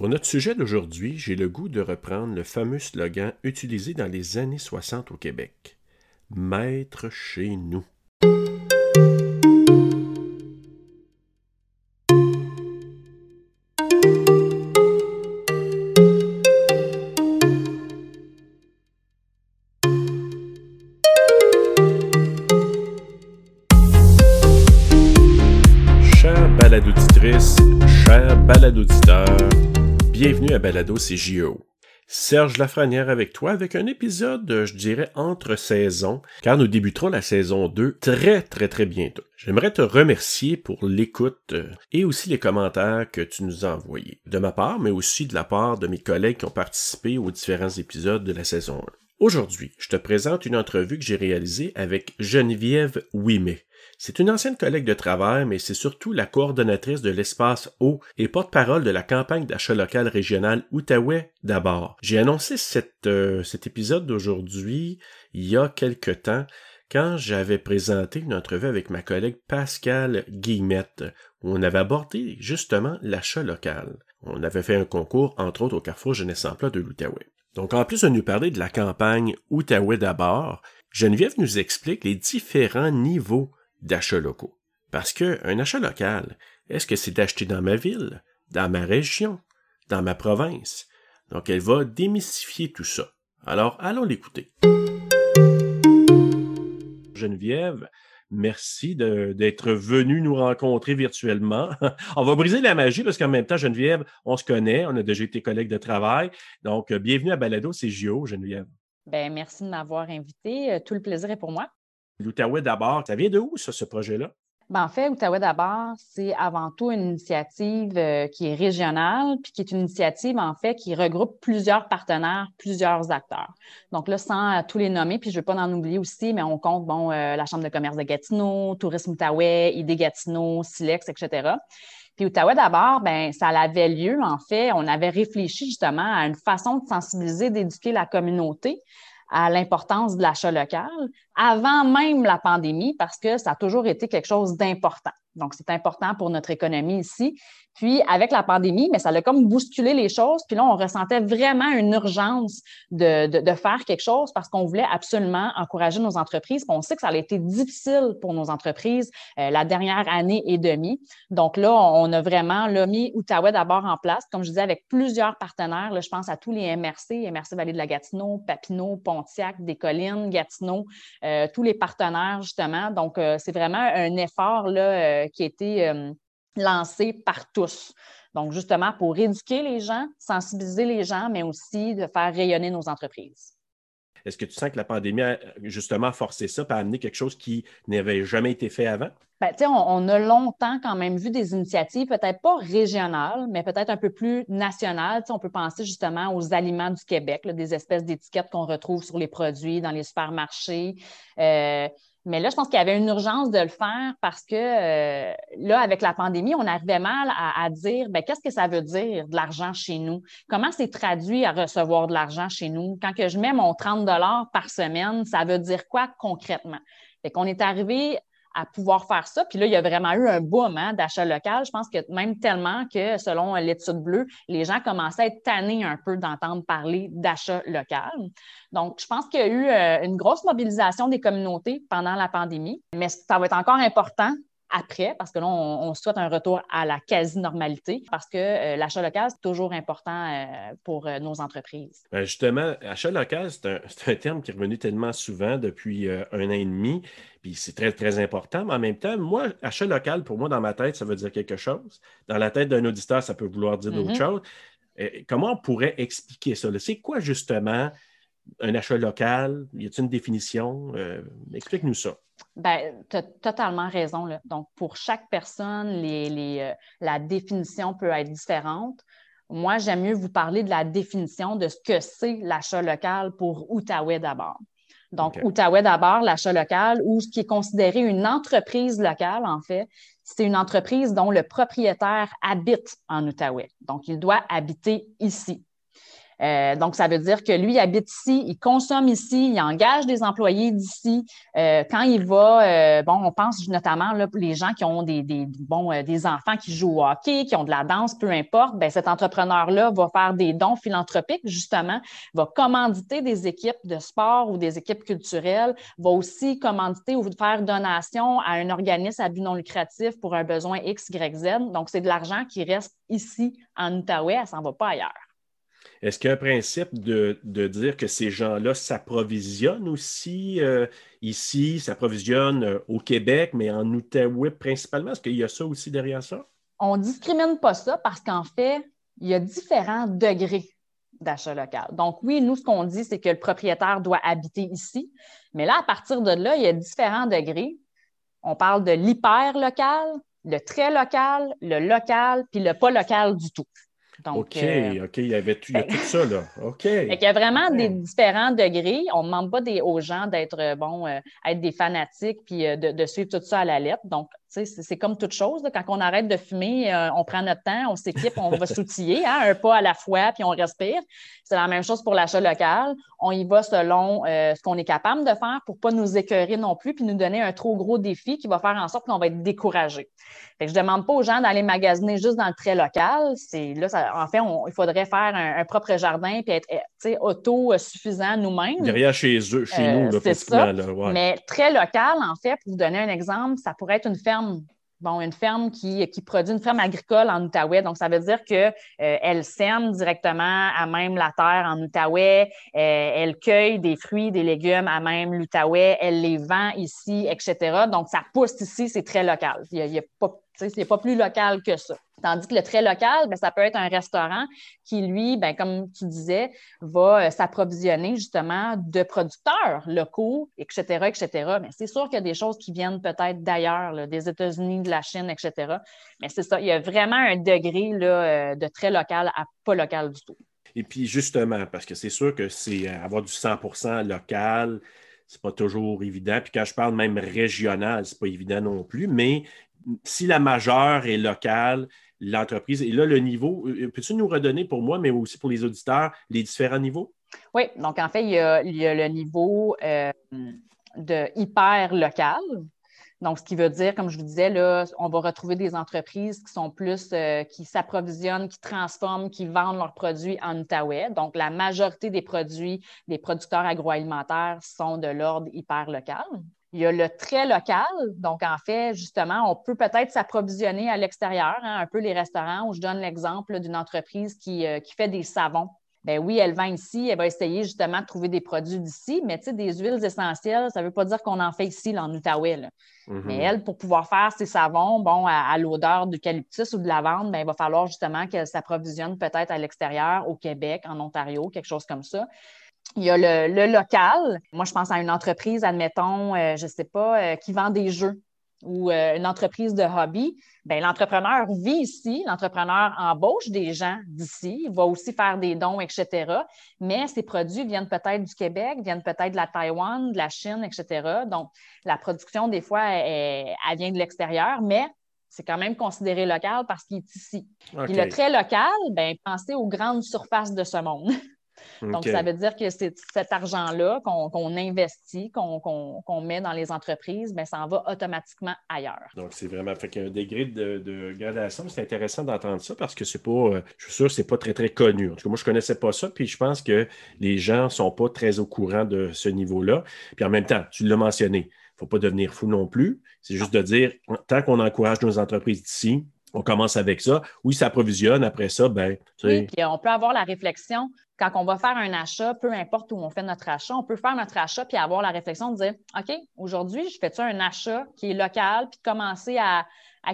Pour notre sujet d'aujourd'hui, j'ai le goût de reprendre le fameux slogan utilisé dans les années 60 au Québec. Maître chez nous. CJO. Serge Lafrenière avec toi avec un épisode, je dirais, entre saisons, car nous débuterons la saison 2 très très très bientôt. J'aimerais te remercier pour l'écoute euh, et aussi les commentaires que tu nous as envoyés. De ma part, mais aussi de la part de mes collègues qui ont participé aux différents épisodes de la saison 1. Aujourd'hui, je te présente une entrevue que j'ai réalisée avec Geneviève Ouimet. C'est une ancienne collègue de travail, mais c'est surtout la coordonnatrice de l'espace eau et porte-parole de la campagne d'achat local régional Outaouais d'abord. J'ai annoncé euh, cet épisode d'aujourd'hui il y a quelque temps quand j'avais présenté une entrevue avec ma collègue Pascal Guillemette, où on avait abordé justement l'achat local. On avait fait un concours, entre autres, au Carrefour Jeunesse Emploi de l'Outaouais. Donc, en plus de nous parler de la campagne Outaouais d'abord, Geneviève nous explique les différents niveaux d'achats locaux. Parce que un achat local, est-ce que c'est d'acheter dans ma ville, dans ma région, dans ma province? Donc, elle va démystifier tout ça. Alors, allons l'écouter. Geneviève, merci d'être venue nous rencontrer virtuellement. on va briser la magie parce qu'en même temps, Geneviève, on se connaît, on a déjà été collègues de travail. Donc, bienvenue à Balado CJO, Geneviève. Ben, merci de m'avoir invité. Tout le plaisir est pour moi. L'Outaouais d'abord, ça vient de où, ça, ce projet-là? Ben, en fait, Outaouais d'abord, c'est avant tout une initiative euh, qui est régionale, puis qui est une initiative, en fait, qui regroupe plusieurs partenaires, plusieurs acteurs. Donc là, sans euh, tous les nommer, puis je ne veux pas en oublier aussi, mais on compte, bon, euh, la Chambre de commerce de Gatineau, Tourisme Outaouais, ID Gatineau, Silex, etc. Puis Outaouais d'abord, ben ça avait lieu, en fait, on avait réfléchi justement à une façon de sensibiliser, d'éduquer la communauté à l'importance de l'achat local avant même la pandémie parce que ça a toujours été quelque chose d'important. Donc, c'est important pour notre économie ici. Puis, avec la pandémie, mais ça a comme bousculé les choses. Puis là, on ressentait vraiment une urgence de, de, faire quelque chose parce qu'on voulait absolument encourager nos entreprises. Puis on sait que ça a été difficile pour nos entreprises euh, la dernière année et demie. Donc là, on a vraiment là, mis Outaouais d'abord en place, comme je disais, avec plusieurs partenaires. Là, je pense à tous les MRC, MRC Vallée de la Gatineau, Papineau, Pontiac, Descollines, Gatineau, euh, tous les partenaires, justement. Donc, euh, c'est vraiment un effort là, euh, qui a été euh, lancé par tous. Donc, justement, pour éduquer les gens, sensibiliser les gens, mais aussi de faire rayonner nos entreprises. Est-ce que tu sens que la pandémie a justement forcé ça, pour amener quelque chose qui n'avait jamais été fait avant? Bien, on, on a longtemps quand même vu des initiatives, peut-être pas régionales, mais peut-être un peu plus nationales. on peut penser justement aux aliments du Québec, des espèces d'étiquettes qu'on retrouve sur les produits dans les supermarchés. Euh, mais là, je pense qu'il y avait une urgence de le faire parce que euh, là, avec la pandémie, on arrivait mal à, dire ben, qu'est-ce que ça veut dire de l'argent chez nous? Comment c'est traduit à recevoir de l'argent chez nous? Quand que je mets mon 30 par semaine, ça veut dire quoi concrètement? Fait qu'on est arrivé à pouvoir faire ça. Puis là, il y a vraiment eu un boom hein, d'achat local. Je pense que même tellement que, selon l'étude bleue, les gens commençaient à être tannés un peu d'entendre parler d'achat local. Donc, je pense qu'il y a eu euh, une grosse mobilisation des communautés pendant la pandémie, mais ça va être encore important après, parce que là, on, souhaite un retour à la quasi-normalité, parce que euh, l'achat local, c'est toujours important euh, pour euh, nos entreprises. Ben, justement, achat local, c'est un, terme qui est revenu tellement souvent depuis un an et demi, puis c'est très, très important, mais en même temps, moi, achat local, pour moi, dans ma tête, ça veut dire quelque chose. Dans la tête d'un auditeur, ça peut vouloir dire d'autres mm-hmm. choses. comment on pourrait expliquer ça? C'est quoi justement un achat local? Y a-t-il une définition? Explique-nous ça. Ben, tu as totalement raison. Là. Donc, pour chaque personne, les, euh, la définition peut être différente. Moi, j'aime mieux vous parler de la définition de ce que c'est l'achat local pour Outaouais d'abord. Donc, Outaouais d'abord, l'achat local, ou ce qui est considéré une entreprise locale, en fait, c'est une entreprise dont le propriétaire habite en Outaouais. Donc, il doit habiter ici. Euh, donc, ça veut dire que lui, il habite ici, il consomme ici, il engage des employés d'ici. Euh, quand il va, bon, on pense notamment là, les gens qui ont des, des bon, des enfants qui jouent au hockey, qui ont de la danse, peu importe, ben, cet entrepreneur-là va faire des dons philanthropiques, justement, va commanditer des équipes de sport ou des équipes culturelles, va aussi commanditer ou faire donation à un organisme à but non lucratif pour un besoin X, Y, Z. Donc, c'est de l'argent qui reste ici en Outaouais, elle s'en va pas ailleurs. Est-ce qu'il y a un principe de, dire que ces gens-là s'approvisionnent aussi euh, ici, s'approvisionnent euh, au Québec, mais en Outaouais principalement? Est-ce qu'il y a ça aussi derrière ça? On ne discrimine pas ça parce qu'en fait, il y a différents degrés d'achat local. Donc, oui, nous, ce qu'on dit, c'est que le propriétaire doit habiter ici. Mais là, à partir de là, il y a différents degrés. On parle de l'hyper local, le très local, le local, puis le pas local du tout. OK, euh, OK, il y avait tout, ça, là. OK. il y a vraiment des différents degrés. On ne demande pas des, aux gens d'être, euh, bon, euh, être des fanatiques puis de, de, suivre tout ça à la lettre. Donc, c'est comme toute chose. Quand on arrête de fumer, euh, on prend notre temps, on s'équipe, on va s'outiller, hein, un pas à la fois, puis on respire. C'est la même chose pour l'achat local. On y va selon euh, ce qu'on est capable de faire pour ne pas nous écœurer non plus, puis nous donner un trop gros défi qui va faire en sorte qu'on va être découragé. je ne demande pas aux gens d'aller magasiner juste dans le trait local. là, en fait, il faudrait faire un, propre jardin puis être eh, autosuffisant nous-mêmes. Derrière chez eux, chez nous, c'est ça. Mais très local, en fait, pour vous donner un exemple, ça pourrait être une ferme bon, une ferme qui, produit une ferme agricole en Outaouais. Donc, ça veut dire qu'elle euh, sème directement à même la terre en Outaouais. Euh, elle cueille des fruits, des légumes à même l'Outaouais. Elle les vend ici, etc. Donc, ça pousse ici, c'est très local. Il n'y a, pas c'est pas plus local que ça. Tandis que le très local, bien, ça peut être un restaurant qui, lui, bien, comme tu disais, va euh, s'approvisionner justement de producteurs locaux, etc., etc. Mais c'est sûr qu'il y a des choses qui viennent peut-être d'ailleurs, des États-Unis, de la Chine, etc. Mais c'est ça, il y a vraiment un degré là, euh, de très local à pas local du tout. Et puis justement, parce que c'est sûr que c'est euh, avoir du 100% local, c'est pas toujours évident. Puis quand je parle même régional, c'est pas évident non plus, mais si la majeure est locale, l'entreprise, et là, le niveau, euh, peux-tu nous redonner pour moi, mais aussi pour les auditeurs, les différents niveaux? Oui, donc en fait, il y a, le niveau euh, de hyper local. Donc, ce qui veut dire, comme je vous disais, là, on va retrouver des entreprises qui sont plus, euh, qui s'approvisionnent, qui transforment, qui vendent leurs produits en Outaouais. Donc, la majorité des produits des producteurs agroalimentaires sont de l'ordre hyper local. Il y a le très local. Donc, en fait, justement, on peut peut-être s'approvisionner à l'extérieur, hein, un peu les restaurants, où je donne l'exemple d'une entreprise qui, euh, qui, fait des savons. Ben oui, elle vend ici, elle va essayer justement de trouver des produits d'ici, mais tu sais, des huiles essentielles, ça ne veut pas dire qu'on en fait ici, là, en Outaouais. Mm-hmm. Mais elle, pour pouvoir faire ses savons, bon, à, l'odeur d'eucalyptus ou de lavande, ben, il va falloir justement qu'elle s'approvisionne peut-être à l'extérieur, au Québec, en Ontario, quelque chose comme ça. Il y a le, local. Moi, je pense à une entreprise, admettons, euh, je ne sais pas, euh, qui vend des jeux ou euh, une entreprise de hobby. Bien, l'entrepreneur vit ici, l'entrepreneur embauche des gens d'ici, il va aussi faire des dons, etc. Mais ces produits viennent peut-être du Québec, viennent peut-être de la Taïwan, de la Chine, etc. Donc, la production, des fois, elle, vient de l'extérieur, mais c'est quand même considéré local parce qu'il est ici. Puis le très local, bien, pensez aux grandes surfaces de ce monde. Donc, ça veut dire que c'est cet argent-là qu'on investit, qu'on met dans les entreprises, bien, ça en va automatiquement ailleurs. Donc, c'est vraiment fait un degré de, gradation. C'est intéressant d'entendre ça parce que c'est pas, euh, je suis sûr que c'est pas très, très connu. En tout cas, moi, je connaissais pas ça, puis je pense que les gens sont pas très au courant de ce niveau-là. Puis en même temps, tu l'as mentionné, il ne faut pas devenir fou non plus. C'est juste de dire, tant qu'on encourage nos entreprises d'ici, on commence avec ça. Oui, ça approvisionne. Après ça, ben. Oui, puis on peut avoir la réflexion quand on va faire un achat, peu importe où on fait notre achat, on peut faire notre achat puis avoir la réflexion de dire OK, aujourd'hui, je fais-tu un achat qui est local, puis commencer à,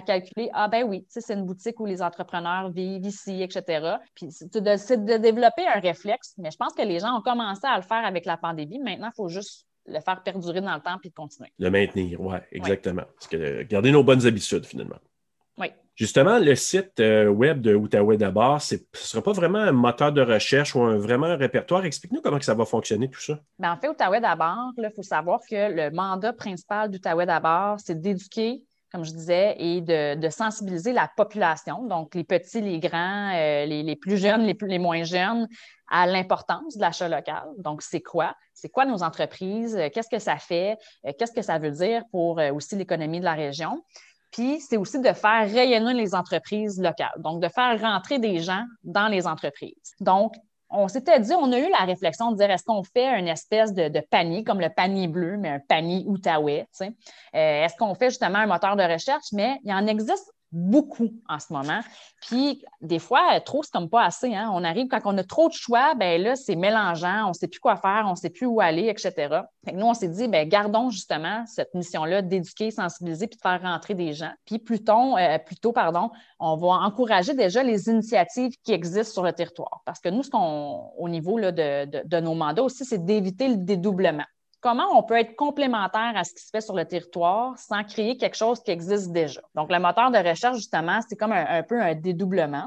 calculer Ah, ben oui, c'est une boutique où les entrepreneurs vivent ici, etc. Puis c'est de, développer un réflexe, mais je pense que les gens ont commencé à le faire avec la pandémie. Maintenant, il faut juste le faire perdurer dans le temps puis continuer. Le maintenir, oui, exactement. Parce que garder nos bonnes habitudes, finalement. Justement, le site euh, web de Outaouais d'abord, ce ne sera pas vraiment un moteur de recherche ou un, vraiment un répertoire. Explique-nous comment ça va fonctionner tout ça. Bien, en fait, Outaouais d'abord, il faut savoir que le mandat principal d'Outaouais d'abord, c'est d'éduquer comme je disais, et de, sensibiliser la population, donc les petits, les grands, euh, les, plus jeunes, les, moins jeunes, à l'importance de l'achat local. Donc, c'est quoi? C'est quoi nos entreprises? Euh, qu'est-ce que ça fait? Qu'est-ce que ça veut dire pour aussi l'économie de la région? Puis, c'est aussi de faire rayonner les entreprises locales, donc de faire rentrer des gens dans les entreprises. Donc, on s'était dit, on a eu la réflexion de dire est-ce qu'on fait une espèce de, panier, comme le panier bleu, mais un panier Outaouais? Euh, est-ce qu'on fait justement un moteur de recherche? Mais il en existe beaucoup en ce moment. Puis, des fois, trop, c'est comme pas assez. Hein. On arrive, quand on a trop de choix, ben là, c'est mélangeant, on ne sait plus quoi faire, on ne sait plus où aller, etc. nous, on s'est dit, ben gardons justement cette mission-là d'éduquer, sensibiliser, puis de faire rentrer des gens. Puis, plutôt, euh, plutôt, pardon, on va encourager déjà les initiatives qui existent sur le territoire. Parce que nous, ce qu'on, au niveau là, de, de nos mandats aussi, c'est d'éviter le dédoublement comment on peut être complémentaire à ce qui se fait sur le territoire sans créer quelque chose qui existe déjà? Donc, le moteur de recherche, justement, c'est comme un, peu un dédoublement.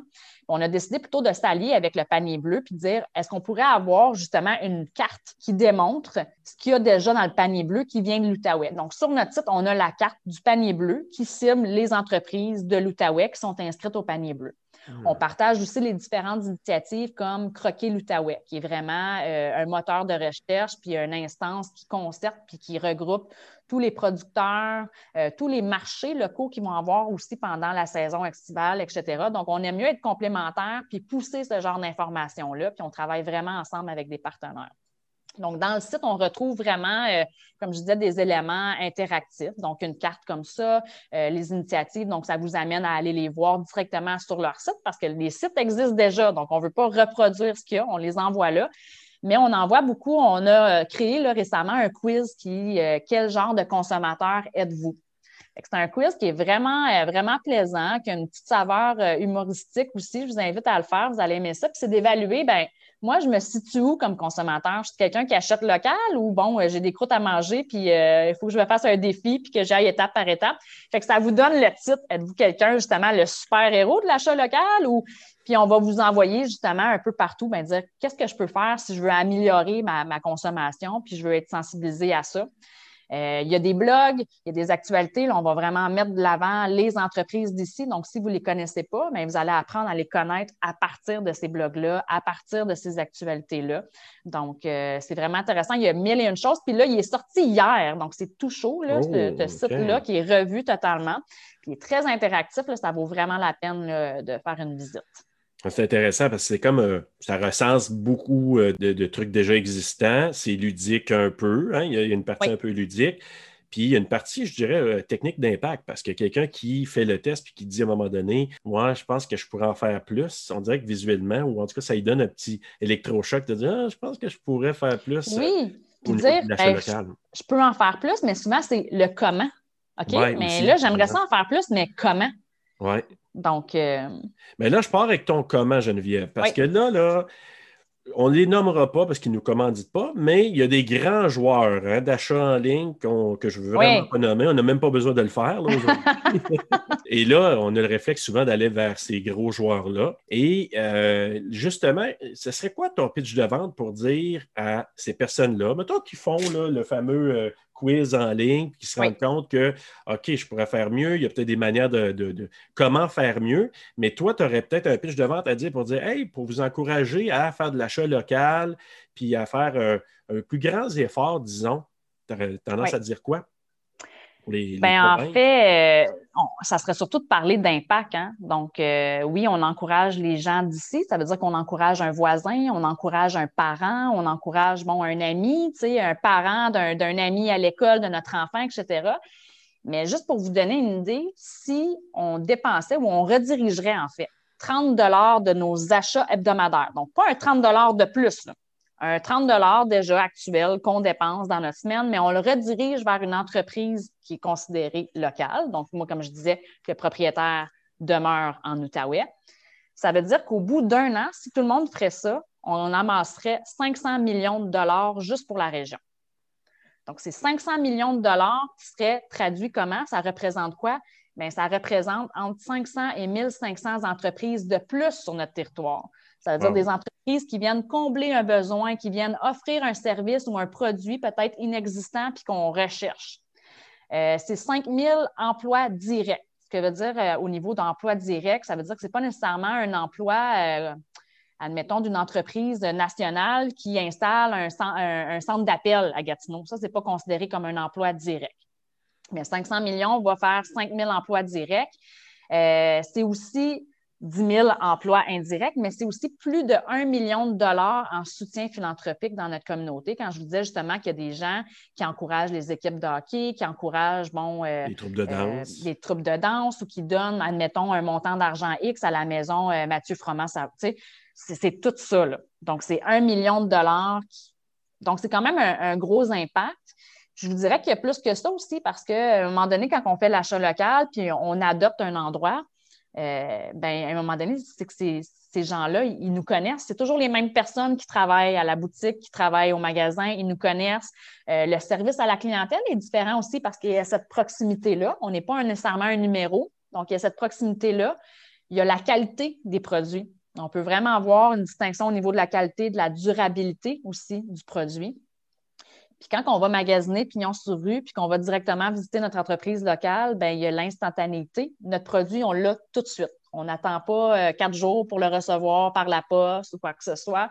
On a décidé plutôt de s'allier avec le panier bleu puis de dire est-ce qu'on pourrait avoir justement une carte qui démontre ce qu'il y a déjà dans le panier bleu qui vient de l'Outaouais? Donc, sur notre site, on a la carte du panier bleu qui cible les entreprises de l'Outaouais qui sont inscrites au panier bleu. On partage aussi les différentes initiatives comme Croquer l'Outaouais, qui est vraiment euh, un moteur de recherche, puis une instance qui concerte, puis qui regroupe tous les producteurs, euh, tous les marchés locaux qui vont avoir aussi pendant la saison estivale, etc. Donc, on aime mieux être complémentaire, puis pousser ce genre d'informations-là, puis on travaille vraiment ensemble avec des partenaires. Donc, dans le site, on retrouve vraiment, euh, comme je disais, des éléments interactifs. Donc, une carte comme ça, euh, les initiatives. Donc, ça vous amène à aller les voir directement sur leur site parce que les sites existent déjà. Donc, on ne veut pas reproduire ce qu'il y a, on les envoie là. Mais on en voit beaucoup. On a euh, créé récemment un quiz qui, quel genre de consommateur êtes-vous? C'est un quiz qui est vraiment, vraiment plaisant, qui a une petite saveur humoristique aussi. Je vous invite à le faire. Vous allez aimer ça. Puis c'est d'évaluer, ben moi, je me situe où comme consommateur? Je suis quelqu'un qui achète local ou bon, euh, j'ai des croûtes à manger, puis euh, il faut que je me fasse un défi, puis que j'aille étape par étape. Fait que ça vous donne le titre. Êtes-vous quelqu'un, justement, le super-héros de l'achat local ou puis on va vous envoyer justement un peu partout, ben, dire qu'est-ce que je peux faire si je veux améliorer ma, ma consommation, puis je veux être sensibilisé à ça? Euh, il y a des blogs, il y a des actualités. Là, on va vraiment mettre de l'avant les entreprises d'ici. Donc, si vous ne les connaissez pas, bien, vous allez apprendre à les connaître à partir de ces blogs-là, à partir de ces actualités-là. Donc, euh, c'est vraiment intéressant. Il y a mille et une choses. Puis là, il est sorti hier. Donc, c'est tout chaud, là, ce, oh, site-là, qui est revu totalement. Puis il est très interactif. Là, ça vaut vraiment la peine de faire une visite. C'est intéressant parce que c'est comme euh, ça recense beaucoup euh, de, trucs déjà existants. C'est ludique un peu. Hein, il, y a, une partie un peu ludique. Puis il y a une partie, je dirais, euh, technique d'impact, parce que quelqu'un qui fait le test puis qui dit à un moment donné, moi, je pense que je pourrais en faire plus, on dirait que visuellement, ou en tout cas, ça lui donne un petit électrochoc de dire, ah, je pense que je pourrais faire plus. Oui, puis dire, ben, je, peux en faire plus, mais souvent, c'est le comment. OK? mais là, j'aimerais ça en faire plus, mais comment? Oui. Donc. Euh, Mais là, je pars avec ton comment, Geneviève. Parce que là, là, on ne les nommera pas parce qu'ils ne nous commanditent pas, mais il y a des grands joueurs hein, d'achat en ligne que je veux vraiment pas nommer. On n'a même pas besoin de le faire. Et là, on a le réflexe souvent d'aller vers ces gros joueurs-là. Et euh, justement, ce serait quoi ton pitch de vente pour dire à ces personnes-là, mettons qui font le fameux euh, quiz en ligne, qui se rendent compte que, OK, je pourrais faire mieux, il y a peut-être des manières de, comment faire mieux, mais toi, tu aurais peut-être un pitch de vente à dire pour dire, hey, pour vous encourager à faire de l'achat local, puis à faire euh, un plus grand effort, disons. Tu aurais tendance à dire quoi? Ben, en fait, euh, ça serait surtout de parler d'impact. Hein. Donc, euh, oui, on encourage les gens d'ici. Ça veut dire qu'on encourage un voisin, on encourage un parent, on encourage bon, un ami, un parent d'un ami à l'école de notre enfant, etc. Mais juste pour vous donner une idée, si on dépensait ou on redirigerait en fait 30 de nos achats hebdomadaires, donc pas un 30 de plus, un 30 déjà actuel qu'on dépense dans notre semaine, mais on le redirige vers une entreprise qui est considérée locale. Donc, moi, comme je disais, le propriétaire demeure en Outaouais. Ça veut dire qu'au bout d'un an, si tout le monde ferait ça, on amasserait 500 millions de dollars juste pour la région. Donc, ces 500 millions de dollars qui seraient traduits comment? Ça représente quoi? Bien, ça représente entre 500 et 1500 entreprises de plus sur notre territoire. Ça veut dire des entreprises qui viennent combler un besoin, qui viennent offrir un service ou un produit peut-être inexistant puis qu'on recherche. c'est 5 000 emplois directs. Ce que veut dire au niveau d'emploi direct, ça veut dire que ce n'est pas nécessairement un emploi admettons, d'une entreprise nationale qui installe un, centre d'appel à Gatineau. Ça, ce n'est pas considéré comme un emploi direct. Mais 500 millions va faire 5 000 emplois directs. Euh, c'est aussi 10 000 emplois indirects, mais c'est aussi plus de 1 million de dollars en soutien philanthropique dans notre communauté. Quand je vous disais justement qu'il y a des gens qui encouragent les équipes de hockey, qui encouragent bon, euh, les troupes de euh, danse. les troupes de danse ou qui donnent, admettons, un montant d'argent X à la maison Mathieu Froment. C'est tout ça. Donc, c'est 1 million de dollars. Donc, c'est quand même un gros impact. Je vous dirais qu'il y a plus que ça aussi parce qu'à un moment donné, quand on fait l'achat local puis on adopte un endroit, euh, ben, à un moment donné, c'est que ces, gens-là, ils nous connaissent. C'est toujours les mêmes personnes qui travaillent à la boutique, qui travaillent au magasin, ils nous connaissent. Euh, le service à la clientèle est différent aussi parce qu'il y a cette proximité-là. On n'est pas nécessairement un numéro, donc il y a cette proximité-là. Il y a la qualité des produits. On peut vraiment avoir une distinction au niveau de la qualité, de la durabilité aussi du produit. Puis quand on va magasiner pignon sur rue, puis qu'on va directement visiter notre entreprise locale, bien, il y a l'instantanéité. Notre produit, on l'a tout de suite. On n'attend pas euh, quatre jours pour le recevoir par la poste ou quoi que ce soit.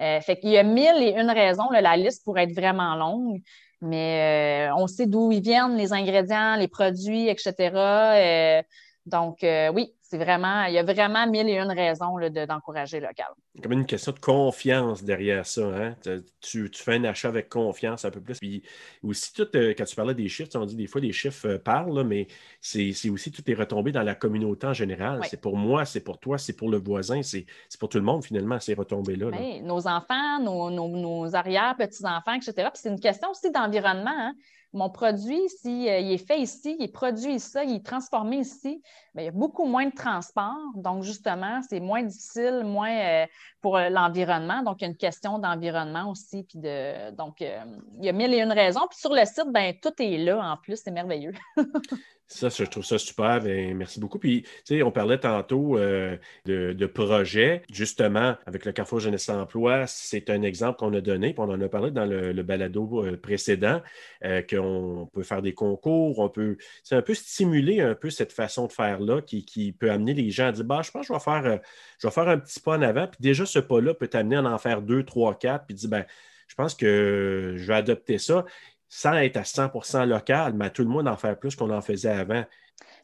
Euh, fait qu'il y a mille et une raisons. la liste pourrait être vraiment longue, mais euh, on sait d'où ils viennent, les ingrédients, les produits, etc. donc, oui, c'est vraiment, il y a vraiment mille et une raisons d'encourager local. Comme une question de confiance derrière ça. Hein? Tu, fais un achat avec confiance un peu plus. Puis aussi, tout, euh, quand tu parlais des chiffres, on dit des fois des chiffres euh, parlent, mais c'est aussi tout est retombé dans la communauté en général. C'est pour moi, c'est pour toi, c'est pour le voisin, c'est pour tout le monde finalement, ces retombées-là. Nos enfants, nos, nos, arrière-petits-enfants, etc. Puis c'est une question aussi d'environnement. Hein? Mon produit, s'il euh, est fait ici, il est produit ici, il est transformé ici, bien, il y a beaucoup moins de transport. Donc, justement, c'est moins difficile, moins euh, pour euh, l'environnement. Donc, il y a une question d'environnement aussi. Donc, il y a mille et une raisons. Puis sur le site, bien, tout est là en plus. C'est merveilleux. Ça, je trouve ça super. Ben, merci beaucoup. Puis, tu sais, on parlait tantôt euh, de, de, projets. Justement, avec le Carrefour Jeunesse Emploi, c'est un exemple qu'on a donné. Puis on en a parlé dans le, balado euh, précédent, euh, qu'on peut faire des concours, on peut, c'est un peu stimuler un peu cette façon de faire-là qui, peut amener les gens à dire, bah, je pense que je vais faire, je vais faire un petit pas en avant. Puis déjà, ce pas-là peut t'amener à en faire deux, trois, quatre, puis dire, ben, je pense que je vais adopter ça sans être à 100% local, mais tout le monde en faire plus qu'on en faisait avant.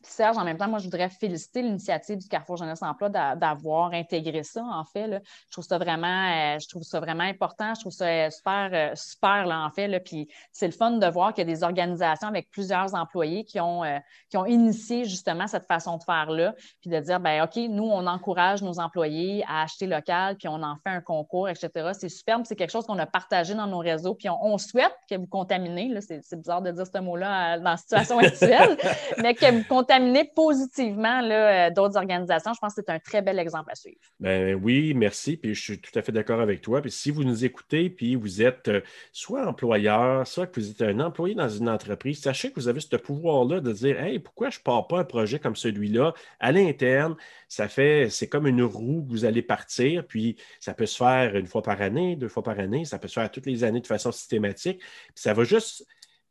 Serge, en même temps, moi, je voudrais féliciter l'initiative du Carrefour Jeunesse Emploi d'avoir intégré ça, en fait. Je trouve ça vraiment, euh, je trouve ça vraiment important. Je trouve ça euh, super, euh, super, là, en fait. Là. Puis c'est le fun de voir qu'il y a des organisations avec plusieurs employés qui ont, qui ont initié justement cette façon de faire-là, puis de dire, ben OK, nous, on encourage nos employés à acheter local, puis on en fait un concours, etc. C'est superbe. C'est quelque chose qu'on a partagé dans nos réseaux, puis on, souhaite que vous contaminez. C'est bizarre de dire ce mot-là dans la situation actuelle, mais que vous contaminez positivement euh, d'autres organisations. Je pense que c'est un très bel exemple à suivre. Ben oui, merci. Puis je suis tout à fait d'accord avec toi. Puis si vous nous écoutez, puis vous êtes euh, soit employeur, soit que vous êtes un employé dans une entreprise, sachez que vous avez ce pouvoir-là de dire Hey, pourquoi je ne pars pas un projet comme celui-là à l'interne? Ça fait, c'est comme une roue que vous allez partir, puis ça peut se faire une fois par année, deux fois par année, ça peut se faire toutes les années de façon systématique. Puis ça va juste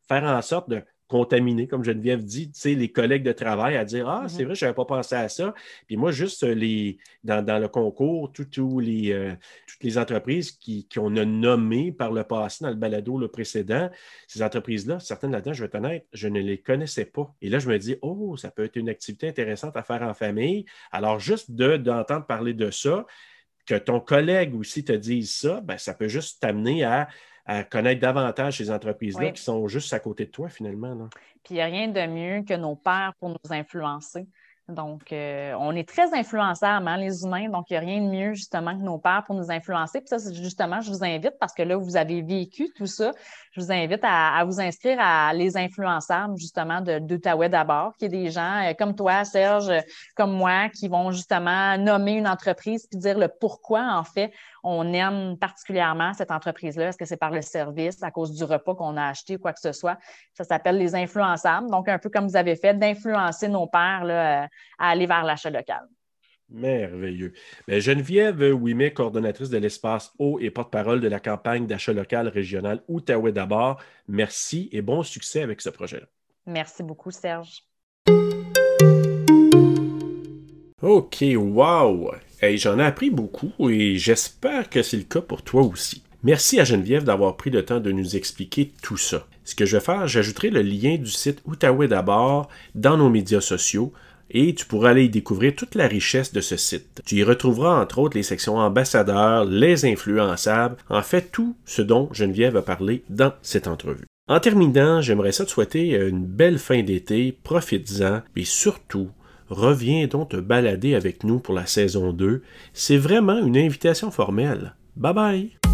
faire en sorte de contaminés, comme Geneviève dit, tu sais, les collègues de travail à dire Ah, c'est mm-hmm. vrai, je n'avais pas pensé à ça. Puis moi, juste euh, les, dans, le concours, les, euh, toutes les entreprises qui, qu'on a nommées par le passé dans le balado le précédent, ces entreprises-là, certaines là-dedans, je vais être honnête, je ne les connaissais pas. Et là, je me dis Oh, ça peut être une activité intéressante à faire en famille. Alors, juste de, d'entendre parler de ça, que ton collègue aussi te dise ça, ben, ça peut juste t'amener à à connaître davantage ces entreprises-là qui sont juste à côté de toi, finalement. Puis il n'y a rien de mieux que nos pères pour nous influencer. Donc, euh, on est très influençables, hein, les humains. Donc, il n'y a rien de mieux, justement, que nos pères pour nous influencer. Puis ça, justement, je vous invite, parce que là, vous avez vécu tout ça, je vous invite à, vous inscrire à Les Influençables, justement, d'Outaouais d'abord, qui est des gens euh, comme toi, Serge, comme moi, qui vont justement nommer une entreprise puis dire le pourquoi, en fait, on aime particulièrement cette entreprise-là. Est-ce que c'est par le service, à cause du repas qu'on a acheté ou quoi que ce soit? Ça s'appelle les influençables. Donc, un peu comme vous avez fait, d'influencer nos pères là, euh, à aller vers l'achat local. Merveilleux. Bien, Geneviève Ouimet, coordonnatrice de l'espace eau et porte-parole de la campagne d'achat local régional Outaouais d'abord, merci et bon succès avec ce projet-là. Merci beaucoup, Serge. OK, wow! Hey, J'en ai appris beaucoup et j'espère que c'est le cas pour toi aussi. Merci à Geneviève d'avoir pris le temps de nous expliquer tout ça. Ce que je vais faire, j'ajouterai le lien du site Outaouais d'abord dans nos médias sociaux et tu pourras aller y découvrir toute la richesse de ce site. Tu y retrouveras entre autres les sections ambassadeurs, les influençables, en fait tout ce dont Geneviève a parlé dans cette entrevue. En terminant, j'aimerais ça te souhaiter une belle fin d'été, profites-en, et surtout, reviens donc te balader avec nous pour la saison 2. C'est vraiment une invitation formelle. Bye bye!